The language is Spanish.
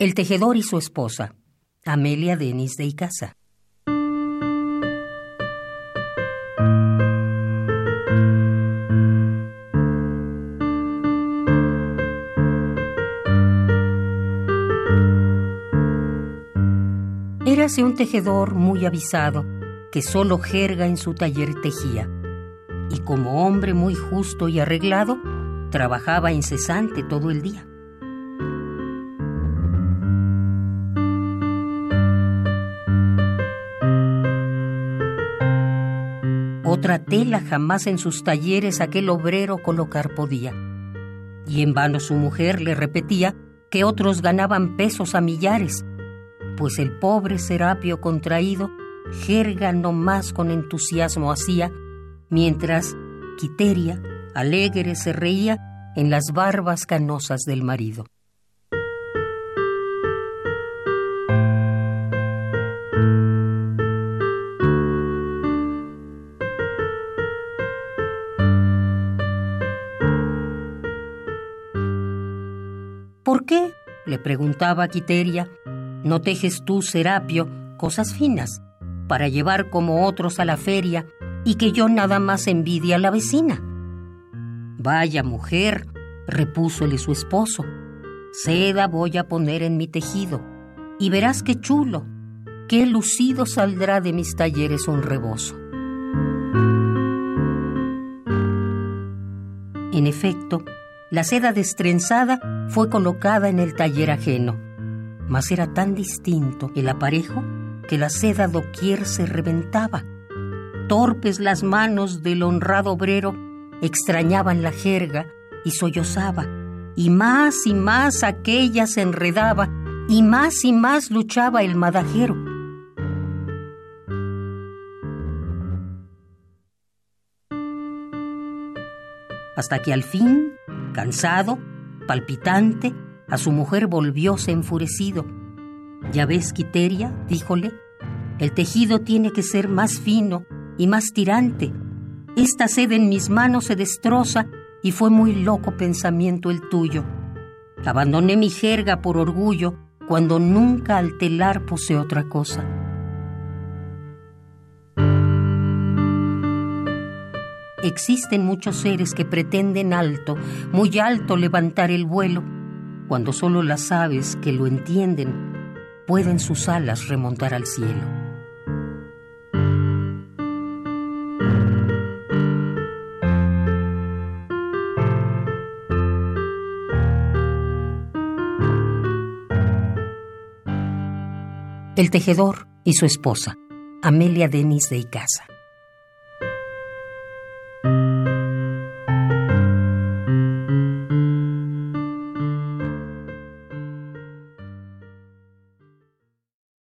El tejedor y su esposa, Amelia Denis de Icaza. Érase un tejedor muy avisado que solo jerga en su taller tejía, y como hombre muy justo y arreglado, trabajaba incesante todo el día. Otra tela jamás en sus talleres aquel obrero colocar podía. Y en vano su mujer le repetía que otros ganaban pesos a millares, pues el pobre Serapio contraído jerga no más con entusiasmo hacía, mientras Quiteria, alegre, se reía en las barbas canosas del marido. ¿Por qué? le preguntaba Quiteria. ¿No tejes tú, Serapio, cosas finas, para llevar como otros a la feria y que yo nada más envidia a la vecina? Vaya mujer, repúsole su esposo, seda voy a poner en mi tejido, y verás qué chulo, qué lucido saldrá de mis talleres un rebozo. En efecto, la seda destrenzada fue colocada en el taller ajeno, mas era tan distinto el aparejo que la seda doquier se reventaba. Torpes las manos del honrado obrero extrañaban la jerga y sollozaba, y más y más aquella se enredaba, y más y más luchaba el madajero. Hasta que al fin Cansado, palpitante, a su mujer volvióse enfurecido. Ya ves, Quiteria, díjole, el tejido tiene que ser más fino y más tirante. Esta sed en mis manos se destroza y fue muy loco pensamiento el tuyo. Abandoné mi jerga por orgullo cuando nunca al telar puse otra cosa. Existen muchos seres que pretenden alto, muy alto levantar el vuelo, cuando solo las aves que lo entienden pueden sus alas remontar al cielo. El tejedor y su esposa, Amelia Denis de Icaza.